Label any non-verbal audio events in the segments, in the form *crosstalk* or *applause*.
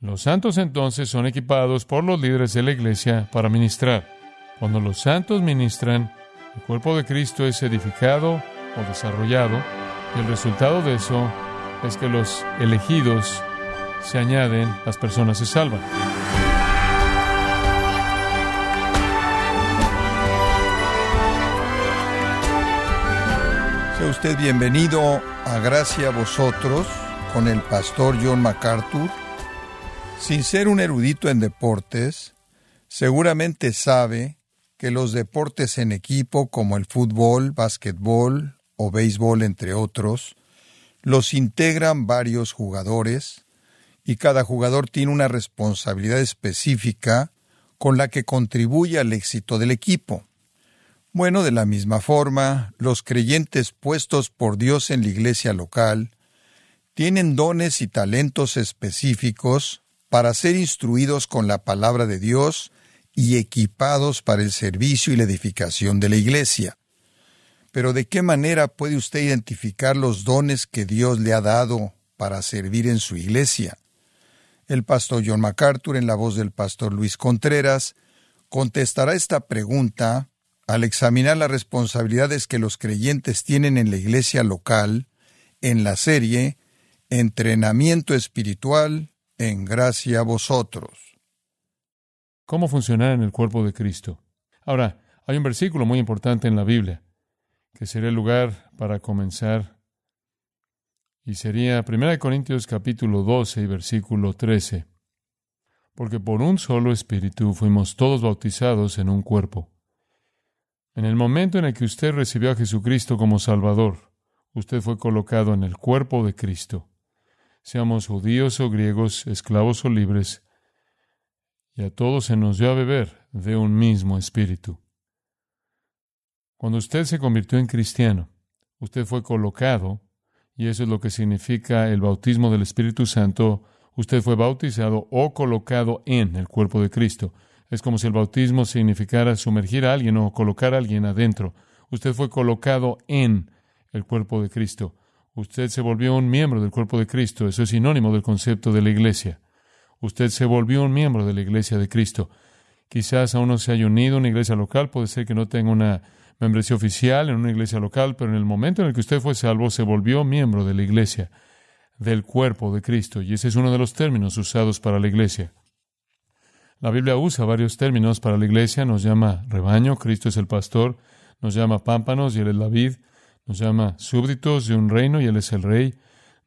Los santos entonces son equipados por los líderes de la iglesia para ministrar. Cuando los santos ministran, el cuerpo de Cristo es edificado o desarrollado y el resultado de eso es que los elegidos se añaden, las personas se salvan. Sea usted bienvenido a Gracia vosotros con el pastor John MacArthur. Sin ser un erudito en deportes, seguramente sabe que los deportes en equipo como el fútbol, básquetbol o béisbol, entre otros, los integran varios jugadores y cada jugador tiene una responsabilidad específica con la que contribuye al éxito del equipo. Bueno, de la misma forma, los creyentes puestos por Dios en la iglesia local tienen dones y talentos específicos para ser instruidos con la palabra de Dios y equipados para el servicio y la edificación de la iglesia. Pero ¿de qué manera puede usted identificar los dones que Dios le ha dado para servir en su iglesia? El pastor John MacArthur, en la voz del pastor Luis Contreras, contestará esta pregunta al examinar las responsabilidades que los creyentes tienen en la iglesia local, en la serie Entrenamiento Espiritual en Gracia a Vosotros. ¿Cómo funcionar en el cuerpo de Cristo? Ahora, hay un versículo muy importante en la Biblia, que sería el lugar para comenzar, y sería 1 Corintios capítulo 12 y versículo 13. Porque por un solo espíritu fuimos todos bautizados en un cuerpo en el momento en el que usted recibió a Jesucristo como Salvador, usted fue colocado en el cuerpo de Cristo. Seamos judíos o griegos, esclavos o libres, y a todos se nos dio a beber de un mismo espíritu. Cuando usted se convirtió en cristiano, usted fue colocado, y eso es lo que significa el bautismo del Espíritu Santo, usted fue bautizado o colocado en el cuerpo de Cristo. Es como si el bautismo significara sumergir a alguien o colocar a alguien adentro. Usted fue colocado en el cuerpo de Cristo. Usted se volvió un miembro del cuerpo de Cristo. Eso es sinónimo del concepto de la iglesia. Usted se volvió un miembro de la iglesia de Cristo. Quizás aún no se haya unido a una iglesia local, puede ser que no tenga una membresía oficial en una iglesia local, pero en el momento en el que usted fue salvo, se volvió miembro de la iglesia, del cuerpo de Cristo. Y ese es uno de los términos usados para la iglesia. La Biblia usa varios términos para la iglesia, nos llama rebaño, Cristo es el pastor, nos llama pámpanos y Él es la vid, nos llama súbditos de un reino y Él es el rey,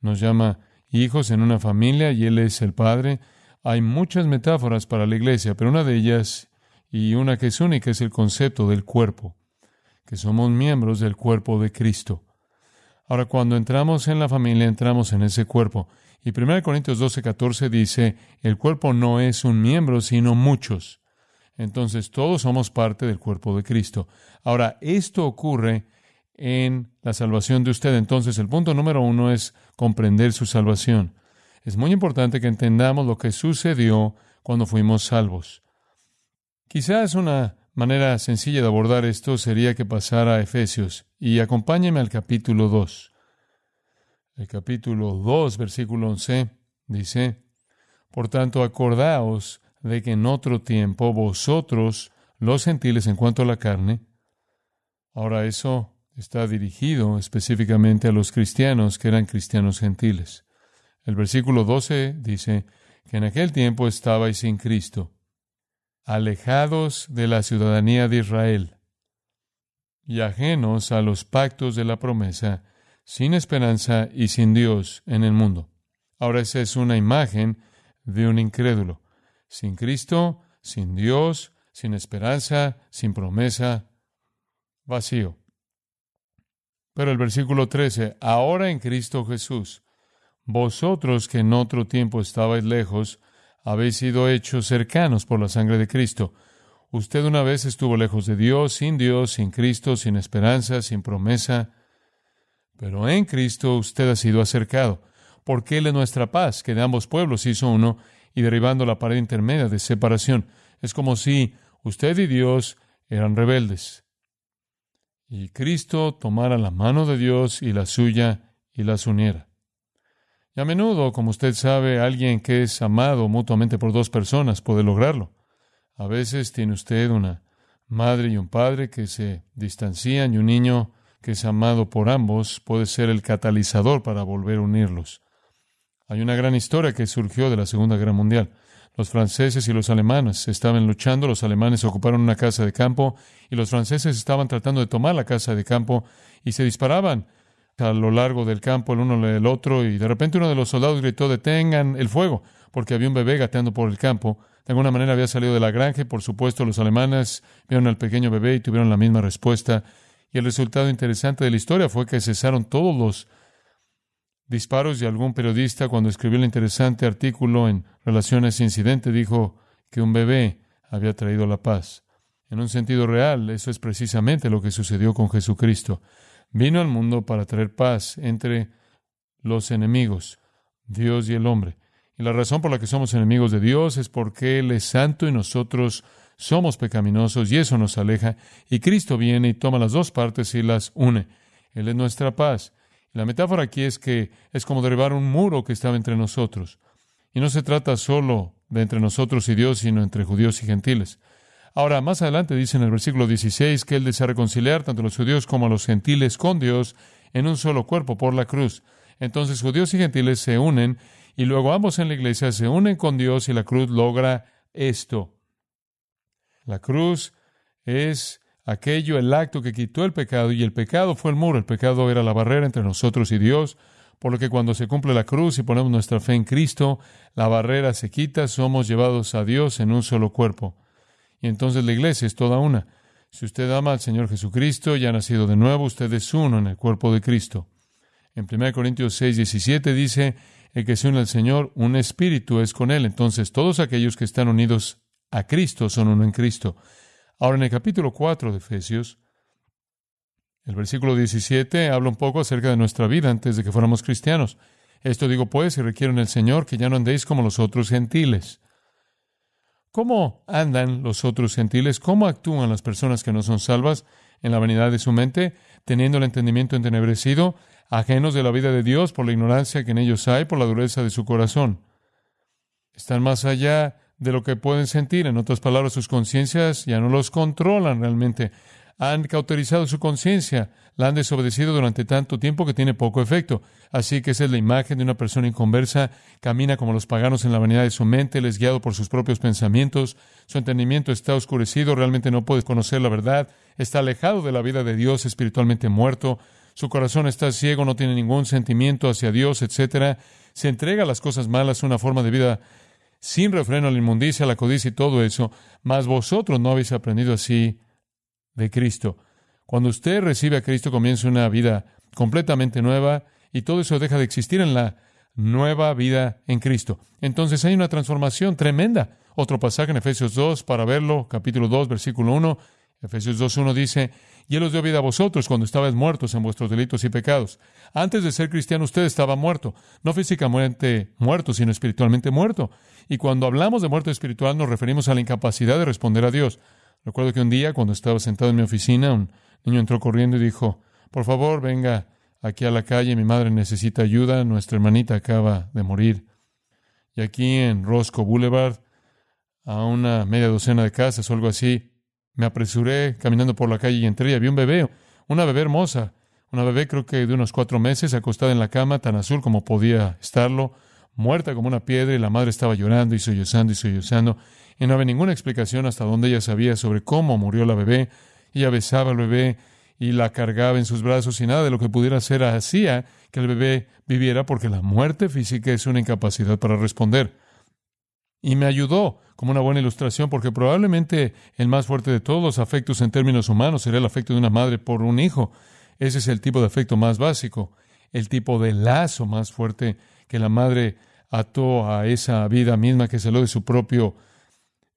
nos llama hijos en una familia y Él es el padre. Hay muchas metáforas para la iglesia, pero una de ellas, y una que es única, es el concepto del cuerpo, que somos miembros del cuerpo de Cristo. Ahora, cuando entramos en la familia, entramos en ese cuerpo. Y 1 Corintios 12, 14 dice, el cuerpo no es un miembro, sino muchos. Entonces todos somos parte del cuerpo de Cristo. Ahora, esto ocurre en la salvación de usted. Entonces, el punto número uno es comprender su salvación. Es muy importante que entendamos lo que sucedió cuando fuimos salvos. Quizás una manera sencilla de abordar esto sería que pasara a Efesios y acompáñeme al capítulo 2 el capítulo 2, versículo 11, dice, Por tanto, acordaos de que en otro tiempo vosotros, los gentiles en cuanto a la carne, ahora eso está dirigido específicamente a los cristianos que eran cristianos gentiles. El versículo 12 dice que en aquel tiempo estabais sin Cristo, alejados de la ciudadanía de Israel y ajenos a los pactos de la promesa, sin esperanza y sin Dios en el mundo. Ahora esa es una imagen de un incrédulo. Sin Cristo, sin Dios, sin esperanza, sin promesa, vacío. Pero el versículo 13, ahora en Cristo Jesús, vosotros que en otro tiempo estabais lejos, habéis sido hechos cercanos por la sangre de Cristo. Usted una vez estuvo lejos de Dios, sin Dios, sin Cristo, sin esperanza, sin promesa, pero en Cristo usted ha sido acercado, porque Él es nuestra paz, que de ambos pueblos hizo uno, y derribando la pared intermedia de separación. Es como si usted y Dios eran rebeldes. Y Cristo tomara la mano de Dios y la suya y las uniera. Y a menudo, como usted sabe, alguien que es amado mutuamente por dos personas puede lograrlo. A veces tiene usted una madre y un padre que se distancian y un niño que es amado por ambos puede ser el catalizador para volver a unirlos. Hay una gran historia que surgió de la Segunda Guerra Mundial. Los franceses y los alemanes estaban luchando, los alemanes ocuparon una casa de campo y los franceses estaban tratando de tomar la casa de campo y se disparaban a lo largo del campo el uno del otro y de repente uno de los soldados gritó detengan el fuego porque había un bebé gateando por el campo. De alguna manera había salido de la granja y por supuesto los alemanes vieron al pequeño bebé y tuvieron la misma respuesta. Y el resultado interesante de la historia fue que cesaron todos los disparos y algún periodista cuando escribió el interesante artículo en relación a ese incidente dijo que un bebé había traído la paz. En un sentido real, eso es precisamente lo que sucedió con Jesucristo. Vino al mundo para traer paz entre los enemigos, Dios y el hombre. Y la razón por la que somos enemigos de Dios es porque Él es santo y nosotros somos pecaminosos y eso nos aleja. Y Cristo viene y toma las dos partes y las une. Él es nuestra paz. La metáfora aquí es que es como derribar un muro que estaba entre nosotros. Y no se trata solo de entre nosotros y Dios, sino entre judíos y gentiles. Ahora, más adelante dice en el versículo 16 que Él desea reconciliar tanto a los judíos como a los gentiles con Dios en un solo cuerpo por la cruz. Entonces judíos y gentiles se unen y luego ambos en la iglesia se unen con Dios y la cruz logra esto. La cruz es aquello, el acto que quitó el pecado y el pecado fue el muro, el pecado era la barrera entre nosotros y Dios, por lo que cuando se cumple la cruz y ponemos nuestra fe en Cristo, la barrera se quita, somos llevados a Dios en un solo cuerpo. Y entonces la iglesia es toda una. Si usted ama al Señor Jesucristo y ha nacido de nuevo, usted es uno en el cuerpo de Cristo. En 1 Corintios 6, 17 dice, el que se une al Señor, un espíritu es con Él. Entonces todos aquellos que están unidos a Cristo son uno en Cristo. Ahora en el capítulo 4 de Efesios, el versículo 17 habla un poco acerca de nuestra vida antes de que fuéramos cristianos. Esto digo pues y requiero en el Señor que ya no andéis como los otros gentiles ¿Cómo andan los otros gentiles? ¿Cómo actúan las personas que no son salvas en la vanidad de su mente, teniendo el entendimiento entenebrecido, ajenos de la vida de Dios por la ignorancia que en ellos hay, por la dureza de su corazón? Están más allá de lo que pueden sentir. En otras palabras, sus conciencias ya no los controlan realmente. Han cauterizado su conciencia, la han desobedecido durante tanto tiempo que tiene poco efecto. Así que esa es la imagen de una persona inconversa, camina como los paganos en la vanidad de su mente, les guiado por sus propios pensamientos, su entendimiento está oscurecido, realmente no puede conocer la verdad, está alejado de la vida de Dios, espiritualmente muerto, su corazón está ciego, no tiene ningún sentimiento hacia Dios, etcétera, se entrega a las cosas malas, una forma de vida sin refreno a la inmundicia, a la codicia y todo eso, mas vosotros no habéis aprendido así de Cristo. Cuando usted recibe a Cristo comienza una vida completamente nueva y todo eso deja de existir en la nueva vida en Cristo. Entonces hay una transformación tremenda. Otro pasaje en Efesios 2 para verlo, capítulo 2, versículo 1. Efesios 2.1 dice, y Él os dio vida a vosotros cuando estabais muertos en vuestros delitos y pecados. Antes de ser cristiano usted estaba muerto, no físicamente muerto, sino espiritualmente muerto. Y cuando hablamos de muerte espiritual nos referimos a la incapacidad de responder a Dios. Recuerdo que un día, cuando estaba sentado en mi oficina, un niño entró corriendo y dijo, por favor, venga aquí a la calle, mi madre necesita ayuda, nuestra hermanita acaba de morir. Y aquí en Roscoe Boulevard, a una media docena de casas o algo así, me apresuré caminando por la calle y entré y había un bebé, una bebé hermosa, una bebé creo que de unos cuatro meses, acostada en la cama, tan azul como podía estarlo, muerta como una piedra, y la madre estaba llorando y sollozando y sollozando y no había ninguna explicación hasta dónde ella sabía sobre cómo murió la bebé. Ella besaba al bebé y la cargaba en sus brazos y nada de lo que pudiera hacer hacía que el bebé viviera porque la muerte física es una incapacidad para responder. Y me ayudó como una buena ilustración porque probablemente el más fuerte de todos los afectos en términos humanos sería el afecto de una madre por un hijo. Ese es el tipo de afecto más básico, el tipo de lazo más fuerte que la madre ató a esa vida misma que salió de su propio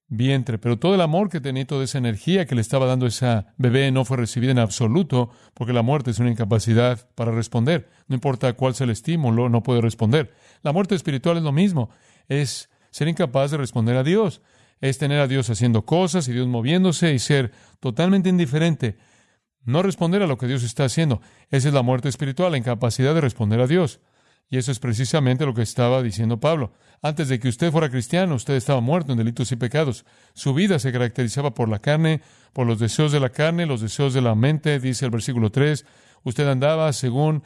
vientre, pero todo el amor que tenía, toda esa energía que le estaba dando esa bebé no fue recibida en absoluto, porque la muerte es una incapacidad para responder. No importa cuál sea el estímulo, no puede responder. La muerte espiritual es lo mismo, es ser incapaz de responder a Dios, es tener a Dios haciendo cosas y Dios moviéndose y ser totalmente indiferente, no responder a lo que Dios está haciendo. Esa es la muerte espiritual, la incapacidad de responder a Dios. Y eso es precisamente lo que estaba diciendo Pablo. Antes de que usted fuera cristiano, usted estaba muerto en delitos y pecados. Su vida se caracterizaba por la carne, por los deseos de la carne, los deseos de la mente, dice el versículo 3. Usted andaba según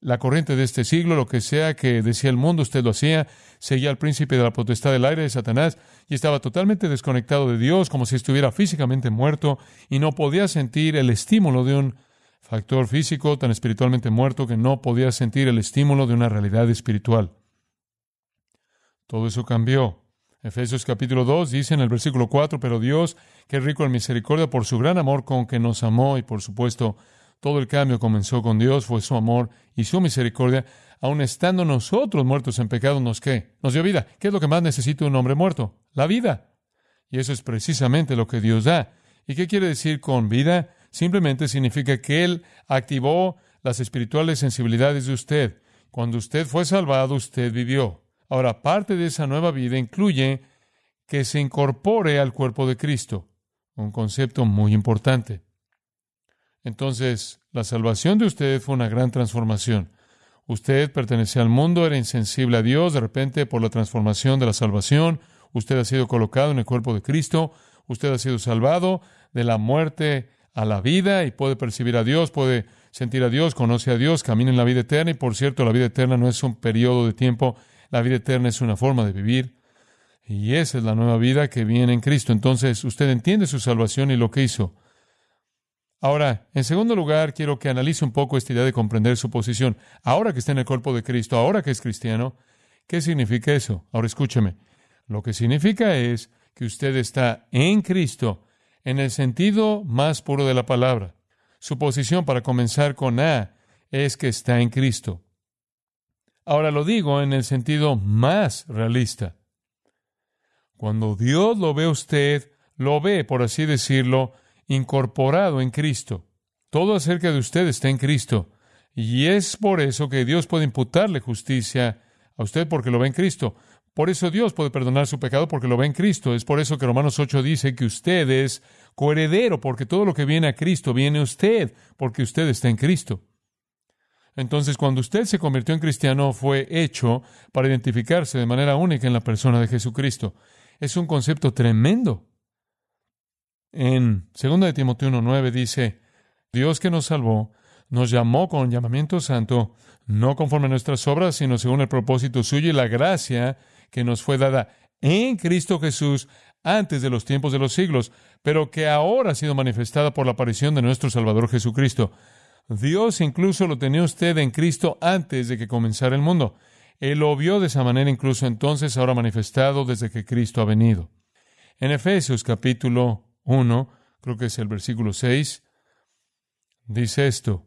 la corriente de este siglo, lo que sea que decía el mundo, usted lo hacía, seguía al príncipe de la potestad del aire de Satanás y estaba totalmente desconectado de Dios, como si estuviera físicamente muerto y no podía sentir el estímulo de un factor físico tan espiritualmente muerto que no podía sentir el estímulo de una realidad espiritual. Todo eso cambió. Efesios capítulo 2 dice en el versículo 4, pero Dios, que rico en misericordia por su gran amor con que nos amó y por supuesto todo el cambio comenzó con Dios, fue su amor y su misericordia, aun estando nosotros muertos en pecado, nos qué? Nos dio vida. ¿Qué es lo que más necesita un hombre muerto? La vida. Y eso es precisamente lo que Dios da. ¿Y qué quiere decir con vida? Simplemente significa que Él activó las espirituales sensibilidades de usted. Cuando usted fue salvado, usted vivió. Ahora, parte de esa nueva vida incluye que se incorpore al cuerpo de Cristo, un concepto muy importante. Entonces, la salvación de usted fue una gran transformación. Usted pertenecía al mundo, era insensible a Dios, de repente por la transformación de la salvación, usted ha sido colocado en el cuerpo de Cristo, usted ha sido salvado de la muerte a la vida y puede percibir a Dios, puede sentir a Dios, conoce a Dios, camina en la vida eterna y por cierto, la vida eterna no es un periodo de tiempo, la vida eterna es una forma de vivir y esa es la nueva vida que viene en Cristo. Entonces, usted entiende su salvación y lo que hizo. Ahora, en segundo lugar, quiero que analice un poco esta idea de comprender su posición. Ahora que está en el cuerpo de Cristo, ahora que es cristiano, ¿qué significa eso? Ahora escúcheme. Lo que significa es que usted está en Cristo en el sentido más puro de la palabra. Su posición para comenzar con A es que está en Cristo. Ahora lo digo en el sentido más realista. Cuando Dios lo ve a usted, lo ve, por así decirlo, incorporado en Cristo. Todo acerca de usted está en Cristo. Y es por eso que Dios puede imputarle justicia a usted porque lo ve en Cristo. Por eso Dios puede perdonar su pecado porque lo ve en Cristo. Es por eso que Romanos 8 dice que usted es coheredero porque todo lo que viene a Cristo viene a usted porque usted está en Cristo. Entonces, cuando usted se convirtió en cristiano, fue hecho para identificarse de manera única en la persona de Jesucristo. Es un concepto tremendo. En 2 de Timoteo 1.9 dice, Dios que nos salvó, nos llamó con llamamiento santo, no conforme a nuestras obras, sino según el propósito suyo y la gracia que nos fue dada en Cristo Jesús antes de los tiempos de los siglos, pero que ahora ha sido manifestada por la aparición de nuestro Salvador Jesucristo. Dios incluso lo tenía usted en Cristo antes de que comenzara el mundo. Él lo vio de esa manera incluso entonces, ahora manifestado desde que Cristo ha venido. En Efesios capítulo 1, creo que es el versículo 6, dice esto.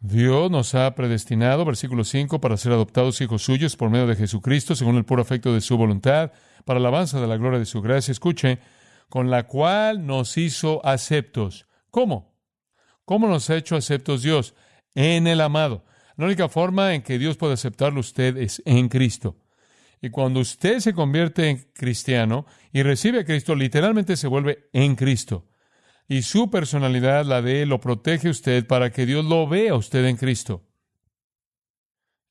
Dios nos ha predestinado, versículo 5, para ser adoptados hijos suyos por medio de Jesucristo, según el puro afecto de su voluntad, para la alabanza de la gloria de su gracia. Escuche, con la cual nos hizo aceptos. ¿Cómo? ¿Cómo nos ha hecho aceptos Dios? En el amado. La única forma en que Dios puede aceptarlo usted es en Cristo. Y cuando usted se convierte en cristiano y recibe a Cristo, literalmente se vuelve en Cristo. Y su personalidad, la de Él, lo protege usted para que Dios lo vea a usted en Cristo.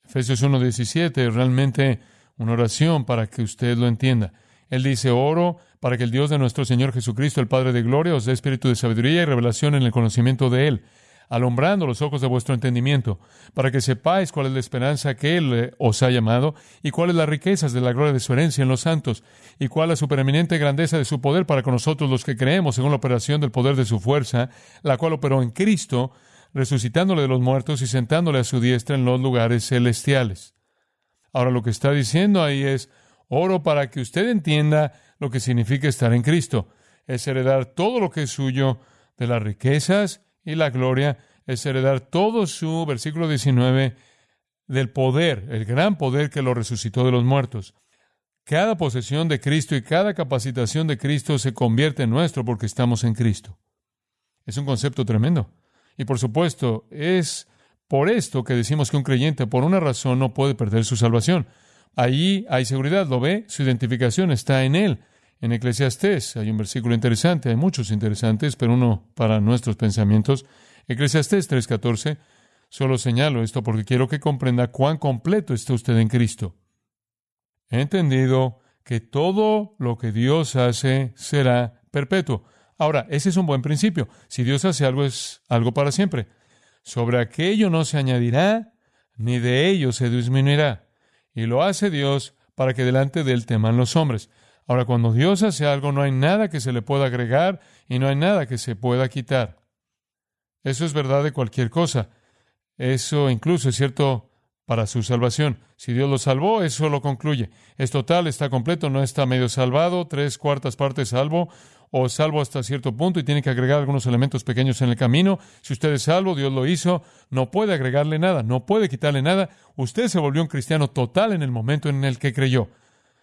Efesios 1.17 es realmente una oración para que usted lo entienda. Él dice, oro para que el Dios de nuestro Señor Jesucristo, el Padre de Gloria, os dé espíritu de sabiduría y revelación en el conocimiento de Él alumbrando los ojos de vuestro entendimiento, para que sepáis cuál es la esperanza que Él eh, os ha llamado, y cuáles las riquezas de la gloria de su herencia en los santos, y cuál la supereminente grandeza de su poder para con nosotros los que creemos según la operación del poder de su fuerza, la cual operó en Cristo, resucitándole de los muertos y sentándole a su diestra en los lugares celestiales. Ahora lo que está diciendo ahí es, oro para que usted entienda lo que significa estar en Cristo, es heredar todo lo que es suyo de las riquezas y la gloria es heredar todo su, versículo 19, del poder, el gran poder que lo resucitó de los muertos. Cada posesión de Cristo y cada capacitación de Cristo se convierte en nuestro porque estamos en Cristo. Es un concepto tremendo. Y por supuesto, es por esto que decimos que un creyente, por una razón, no puede perder su salvación. Allí hay seguridad, ¿lo ve? Su identificación está en Él. En Eclesiastés hay un versículo interesante, hay muchos interesantes, pero uno para nuestros pensamientos. Eclesiastés 3:14, Solo señalo esto porque quiero que comprenda cuán completo está usted en Cristo. He entendido que todo lo que Dios hace será perpetuo. Ahora, ese es un buen principio. Si Dios hace algo, es algo para siempre. Sobre aquello no se añadirá, ni de ello se disminuirá. Y lo hace Dios para que delante de él teman los hombres. Ahora, cuando Dios hace algo, no hay nada que se le pueda agregar y no hay nada que se pueda quitar. Eso es verdad de cualquier cosa. Eso incluso es cierto para su salvación. Si Dios lo salvó, eso lo concluye. Es total, está completo, no está medio salvado, tres cuartas partes salvo, o salvo hasta cierto punto y tiene que agregar algunos elementos pequeños en el camino. Si usted es salvo, Dios lo hizo, no puede agregarle nada, no puede quitarle nada. Usted se volvió un cristiano total en el momento en el que creyó.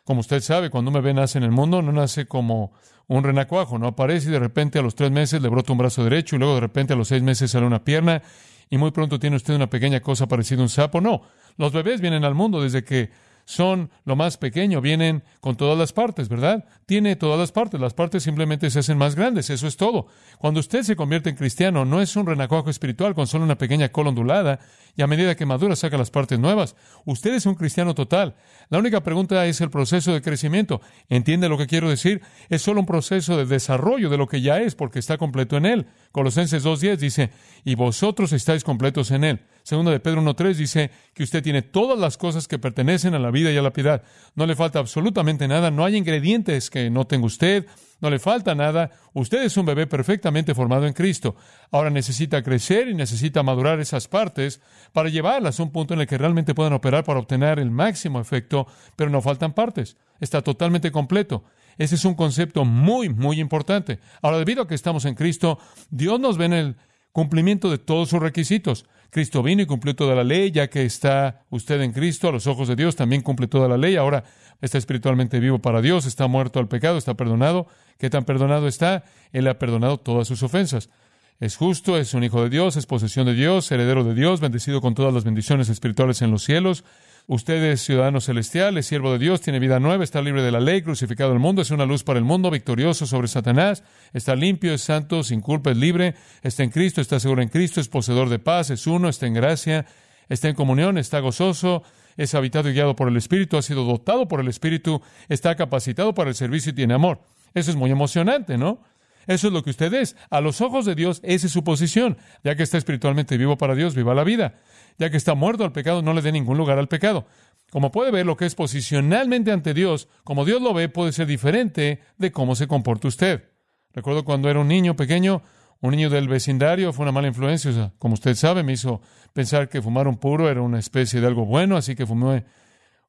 Como usted sabe, cuando un bebé nace en el mundo, no nace como un renacuajo, no aparece y de repente a los tres meses le brota un brazo derecho y luego de repente a los seis meses sale una pierna y muy pronto tiene usted una pequeña cosa parecida a un sapo. No, los bebés vienen al mundo desde que son lo más pequeño, vienen con todas las partes, ¿verdad? Tiene todas las partes, las partes simplemente se hacen más grandes, eso es todo. Cuando usted se convierte en cristiano, no es un renacuajo espiritual con solo una pequeña cola ondulada y a medida que madura saca las partes nuevas. Usted es un cristiano total. La única pregunta es el proceso de crecimiento. ¿Entiende lo que quiero decir? Es solo un proceso de desarrollo de lo que ya es porque está completo en él. Colosenses 2.10 dice, y vosotros estáis completos en él. Segunda de Pedro 1.3 dice que usted tiene todas las cosas que pertenecen a la vida y a la piedad. No le falta absolutamente nada, no hay ingredientes que no tenga usted, no le falta nada. Usted es un bebé perfectamente formado en Cristo. Ahora necesita crecer y necesita madurar esas partes para llevarlas a un punto en el que realmente puedan operar para obtener el máximo efecto, pero no faltan partes. Está totalmente completo. Ese es un concepto muy, muy importante. Ahora, debido a que estamos en Cristo, Dios nos ve en el cumplimiento de todos sus requisitos. Cristo vino y cumplió toda la ley, ya que está usted en Cristo, a los ojos de Dios también cumple toda la ley. Ahora está espiritualmente vivo para Dios, está muerto al pecado, está perdonado. ¿Qué tan perdonado está? Él ha perdonado todas sus ofensas. Es justo, es un hijo de Dios, es posesión de Dios, heredero de Dios, bendecido con todas las bendiciones espirituales en los cielos. Usted es ciudadano celestial, es siervo de Dios, tiene vida nueva, está libre de la ley, crucificado el mundo, es una luz para el mundo, victorioso sobre Satanás, está limpio, es santo, sin culpa, es libre, está en Cristo, está seguro en Cristo, es poseedor de paz, es uno, está en gracia, está en comunión, está gozoso, es habitado y guiado por el Espíritu, ha sido dotado por el Espíritu, está capacitado para el servicio y tiene amor. Eso es muy emocionante, ¿no? Eso es lo que usted es. A los ojos de Dios, esa es su posición. Ya que está espiritualmente vivo para Dios, viva la vida. Ya que está muerto al pecado, no le dé ningún lugar al pecado. Como puede ver, lo que es posicionalmente ante Dios, como Dios lo ve, puede ser diferente de cómo se comporta usted. Recuerdo cuando era un niño pequeño, un niño del vecindario, fue una mala influencia. como usted sabe, me hizo pensar que fumar un puro era una especie de algo bueno, así que fumé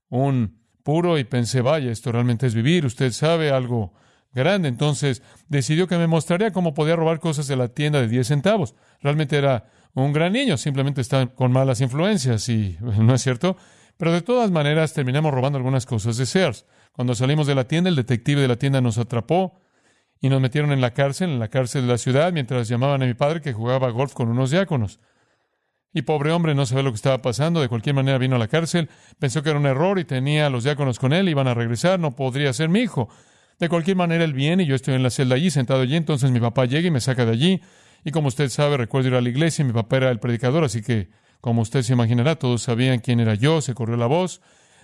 un puro y pensé, vaya, esto realmente es vivir. Usted sabe algo grande. Entonces decidió que me mostraría cómo podía robar cosas de la tienda de 10 centavos. Realmente era un gran niño, simplemente estaba con malas influencias y *laughs* no es cierto. Pero de todas maneras terminamos robando algunas cosas de Sears. Cuando salimos de la tienda, el detective de la tienda nos atrapó y nos metieron en la cárcel, en la cárcel de la ciudad, mientras llamaban a mi padre que jugaba golf con unos diáconos. Y pobre hombre no sabía lo que estaba pasando, de cualquier manera vino a la cárcel, pensó que era un error y tenía a los diáconos con él, iban a regresar, no podría ser mi hijo. De cualquier manera, él viene y yo estoy en la celda allí, sentado allí. Entonces mi papá llega y me saca de allí. Y como usted sabe, recuerdo ir a la iglesia y mi papá era el predicador, así que, como usted se imaginará, todos sabían quién era yo. Se corrió la voz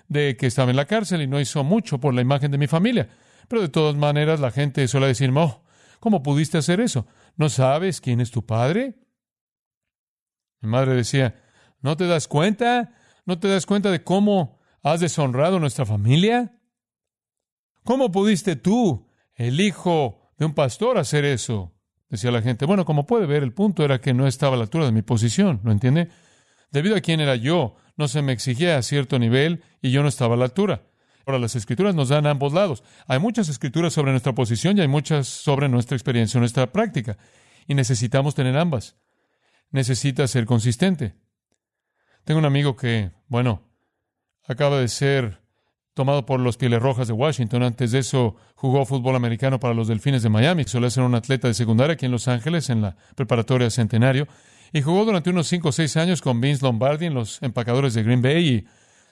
de que estaba en la cárcel y no hizo mucho por la imagen de mi familia. Pero de todas maneras, la gente suele decirme, oh, ¿cómo pudiste hacer eso? ¿No sabes quién es tu padre? Mi madre decía, ¿no te das cuenta? ¿No te das cuenta de cómo has deshonrado nuestra familia? ¿Cómo pudiste tú, el hijo de un pastor, hacer eso? Decía la gente. Bueno, como puede ver, el punto era que no estaba a la altura de mi posición, ¿lo entiende? Debido a quién era yo, no se me exigía a cierto nivel y yo no estaba a la altura. Ahora, las escrituras nos dan ambos lados. Hay muchas escrituras sobre nuestra posición y hay muchas sobre nuestra experiencia, nuestra práctica. Y necesitamos tener ambas. Necesita ser consistente. Tengo un amigo que, bueno, acaba de ser tomado por los Pieles Rojas de Washington. Antes de eso jugó fútbol americano para los Delfines de Miami. Suele ser un atleta de secundaria aquí en Los Ángeles, en la preparatoria Centenario. Y jugó durante unos 5 o 6 años con Vince Lombardi en los empacadores de Green Bay. Y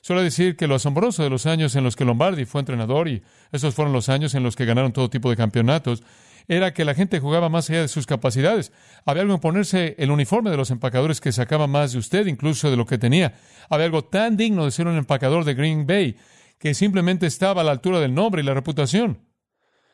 Suele decir que lo asombroso de los años en los que Lombardi fue entrenador, y esos fueron los años en los que ganaron todo tipo de campeonatos, era que la gente jugaba más allá de sus capacidades. Había algo en ponerse el uniforme de los empacadores que sacaba más de usted, incluso de lo que tenía. Había algo tan digno de ser un empacador de Green Bay que simplemente estaba a la altura del nombre y la reputación.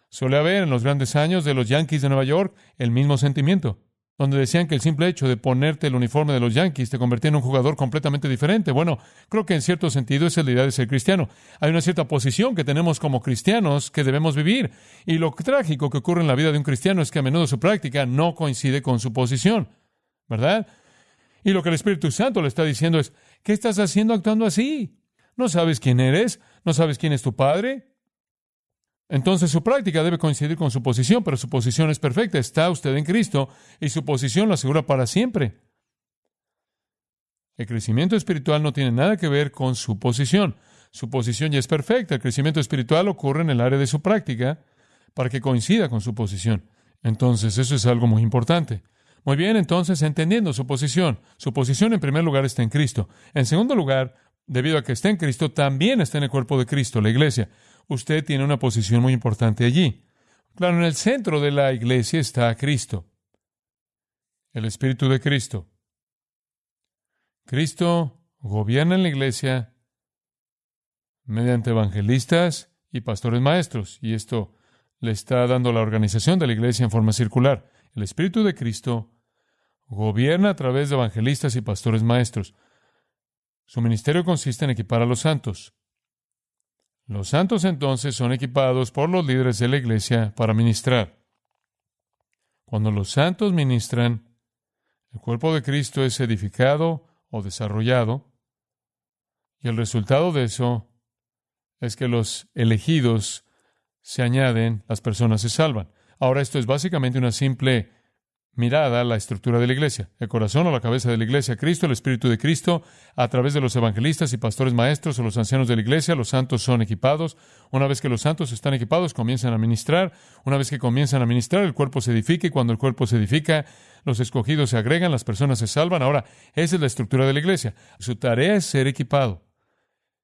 Suele haber en los grandes años de los Yankees de Nueva York el mismo sentimiento donde decían que el simple hecho de ponerte el uniforme de los Yankees te convertía en un jugador completamente diferente. Bueno, creo que en cierto sentido es la idea de ser cristiano. Hay una cierta posición que tenemos como cristianos que debemos vivir. Y lo trágico que ocurre en la vida de un cristiano es que a menudo su práctica no coincide con su posición. ¿Verdad? Y lo que el Espíritu Santo le está diciendo es, ¿qué estás haciendo actuando así? ¿No sabes quién eres? ¿No sabes quién es tu padre? Entonces su práctica debe coincidir con su posición, pero su posición es perfecta. Está usted en Cristo y su posición lo asegura para siempre. El crecimiento espiritual no tiene nada que ver con su posición. Su posición ya es perfecta. El crecimiento espiritual ocurre en el área de su práctica para que coincida con su posición. Entonces eso es algo muy importante. Muy bien, entonces entendiendo su posición. Su posición en primer lugar está en Cristo. En segundo lugar, debido a que está en Cristo, también está en el cuerpo de Cristo, la iglesia usted tiene una posición muy importante allí. Claro, en el centro de la iglesia está Cristo, el Espíritu de Cristo. Cristo gobierna en la iglesia mediante evangelistas y pastores maestros, y esto le está dando la organización de la iglesia en forma circular. El Espíritu de Cristo gobierna a través de evangelistas y pastores maestros. Su ministerio consiste en equipar a los santos, los santos entonces son equipados por los líderes de la iglesia para ministrar. Cuando los santos ministran, el cuerpo de Cristo es edificado o desarrollado, y el resultado de eso es que los elegidos se añaden, las personas se salvan. Ahora esto es básicamente una simple mirada la estructura de la iglesia, el corazón o la cabeza de la iglesia, Cristo, el Espíritu de Cristo, a través de los evangelistas y pastores maestros o los ancianos de la iglesia, los santos son equipados. Una vez que los santos están equipados, comienzan a ministrar. Una vez que comienzan a ministrar, el cuerpo se edifica y cuando el cuerpo se edifica, los escogidos se agregan, las personas se salvan. Ahora, esa es la estructura de la iglesia. Su tarea es ser equipado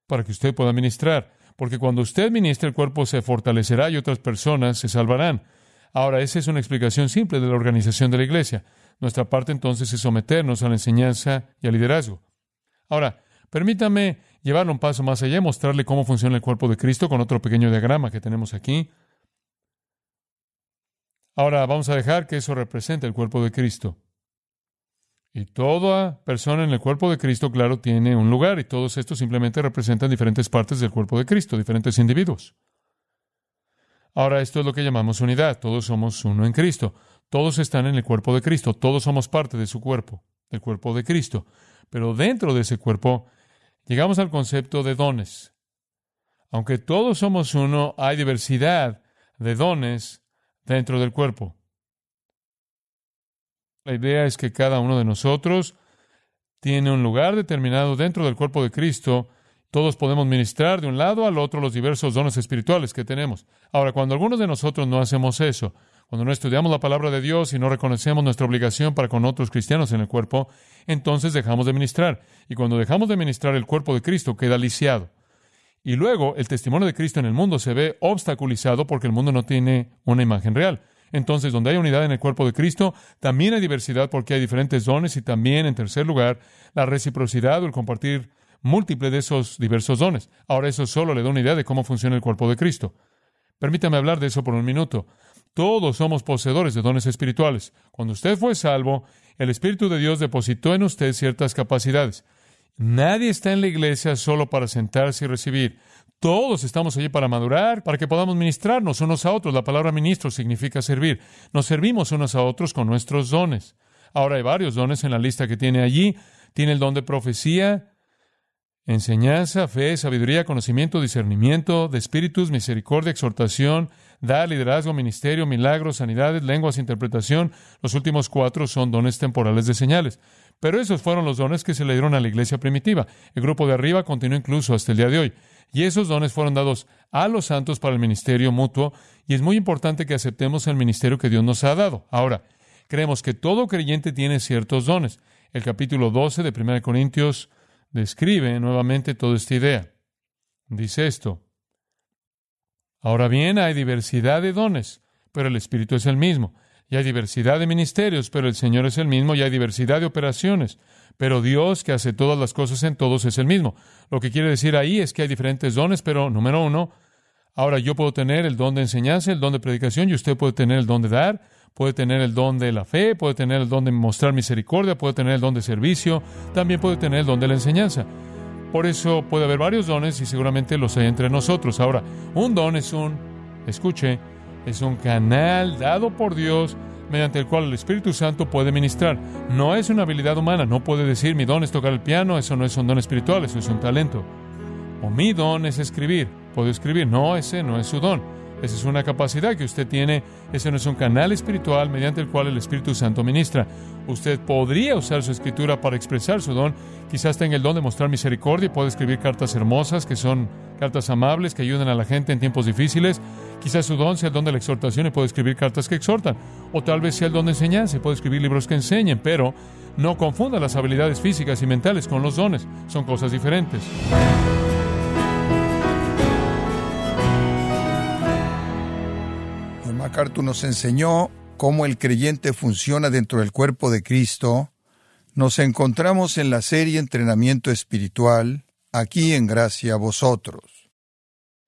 para que usted pueda ministrar, porque cuando usted ministra, el cuerpo se fortalecerá y otras personas se salvarán. Ahora, esa es una explicación simple de la organización de la iglesia. Nuestra parte entonces es someternos a la enseñanza y al liderazgo. Ahora, permítame llevarlo un paso más allá y mostrarle cómo funciona el cuerpo de Cristo con otro pequeño diagrama que tenemos aquí. Ahora vamos a dejar que eso represente el cuerpo de Cristo. Y toda persona en el cuerpo de Cristo, claro, tiene un lugar y todos estos simplemente representan diferentes partes del cuerpo de Cristo, diferentes individuos. Ahora, esto es lo que llamamos unidad. Todos somos uno en Cristo. Todos están en el cuerpo de Cristo. Todos somos parte de su cuerpo, del cuerpo de Cristo. Pero dentro de ese cuerpo llegamos al concepto de dones. Aunque todos somos uno, hay diversidad de dones dentro del cuerpo. La idea es que cada uno de nosotros tiene un lugar determinado dentro del cuerpo de Cristo todos podemos ministrar de un lado al otro los diversos dones espirituales que tenemos. Ahora, cuando algunos de nosotros no hacemos eso, cuando no estudiamos la palabra de Dios y no reconocemos nuestra obligación para con otros cristianos en el cuerpo, entonces dejamos de ministrar. Y cuando dejamos de ministrar, el cuerpo de Cristo queda lisiado. Y luego el testimonio de Cristo en el mundo se ve obstaculizado porque el mundo no tiene una imagen real. Entonces, donde hay unidad en el cuerpo de Cristo, también hay diversidad porque hay diferentes dones y también, en tercer lugar, la reciprocidad o el compartir múltiple de esos diversos dones. Ahora eso solo le da una idea de cómo funciona el cuerpo de Cristo. Permítame hablar de eso por un minuto. Todos somos poseedores de dones espirituales. Cuando usted fue salvo, el Espíritu de Dios depositó en usted ciertas capacidades. Nadie está en la iglesia solo para sentarse y recibir. Todos estamos allí para madurar, para que podamos ministrarnos unos a otros. La palabra ministro significa servir. Nos servimos unos a otros con nuestros dones. Ahora hay varios dones en la lista que tiene allí. Tiene el don de profecía, enseñanza, fe, sabiduría, conocimiento, discernimiento, de espíritus, misericordia, exhortación, da, liderazgo, ministerio, milagros, sanidades, lenguas, interpretación. Los últimos cuatro son dones temporales de señales. Pero esos fueron los dones que se le dieron a la iglesia primitiva. El grupo de arriba continúa incluso hasta el día de hoy. Y esos dones fueron dados a los santos para el ministerio mutuo. Y es muy importante que aceptemos el ministerio que Dios nos ha dado. Ahora, creemos que todo creyente tiene ciertos dones. El capítulo 12 de 1 Corintios describe nuevamente toda esta idea. Dice esto. Ahora bien, hay diversidad de dones, pero el Espíritu es el mismo. Y hay diversidad de ministerios, pero el Señor es el mismo. Y hay diversidad de operaciones, pero Dios, que hace todas las cosas en todos, es el mismo. Lo que quiere decir ahí es que hay diferentes dones, pero número uno, ahora yo puedo tener el don de enseñanza, el don de predicación, y usted puede tener el don de dar, puede tener el don de la fe, puede tener el don de mostrar misericordia, puede tener el don de servicio, también puede tener el don de la enseñanza. Por eso puede haber varios dones y seguramente los hay entre nosotros. Ahora, un don es un, escuche, es un canal dado por Dios mediante el cual el Espíritu Santo puede ministrar. No es una habilidad humana, no puede decir mi don es tocar el piano, eso no es un don espiritual, eso es un talento. O mi don es escribir, puedo escribir, no, ese no es su don. Esa es una capacidad que usted tiene, ese no es un canal espiritual mediante el cual el Espíritu Santo ministra. Usted podría usar su escritura para expresar su don, quizás tenga el don de mostrar misericordia y puede escribir cartas hermosas que son cartas amables que ayudan a la gente en tiempos difíciles. Quizás su don sea el don de la exhortación y puede escribir cartas que exhortan. O tal vez sea el don de enseñanza y puede escribir libros que enseñen. Pero no confunda las habilidades físicas y mentales con los dones. Son cosas diferentes. MacArthur nos enseñó cómo el creyente funciona dentro del cuerpo de Cristo. Nos encontramos en la serie Entrenamiento Espiritual, aquí en Gracia a Vosotros.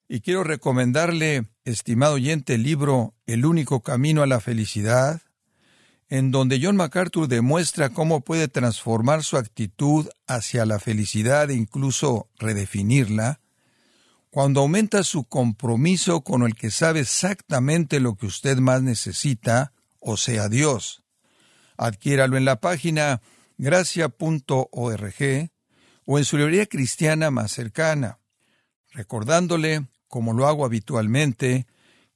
Y quiero recomendarle, estimado oyente, el libro El único camino a la felicidad, en donde John MacArthur demuestra cómo puede transformar su actitud hacia la felicidad e incluso redefinirla, cuando aumenta su compromiso con el que sabe exactamente lo que usted más necesita, o sea, Dios. Adquiéralo en la página gracia.org o en su librería cristiana más cercana, recordándole, como lo hago habitualmente,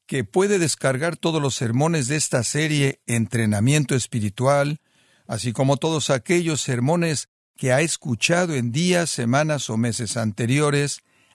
que puede descargar todos los sermones de esta serie Entrenamiento Espiritual, así como todos aquellos sermones que ha escuchado en días, semanas o meses anteriores,